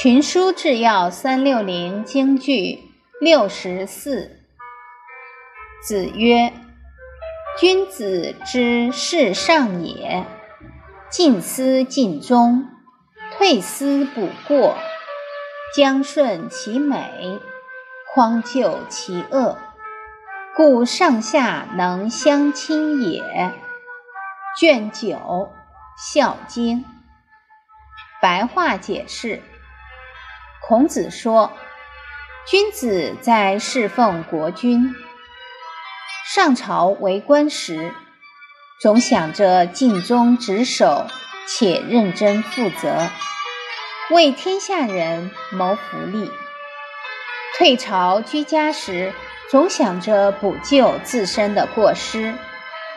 群书治要三六零京剧六十四。子曰：“君子之事上也，进思尽忠，退思补过，将顺其美，匡救其恶，故上下能相亲也。”卷九《孝经》白话解释。孔子说：“君子在侍奉国君、上朝为官时，总想着尽忠职守，且认真负责，为天下人谋福利；退朝居家时，总想着补救自身的过失，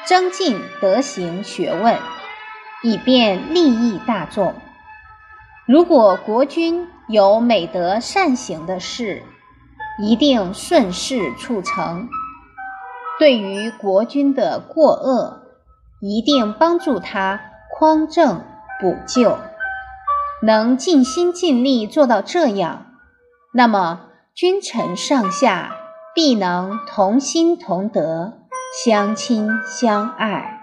增进德行学问，以便利益大众。如果国君，有美德善行的事，一定顺势促成；对于国君的过恶，一定帮助他匡正补救。能尽心尽力做到这样，那么君臣上下必能同心同德，相亲相爱。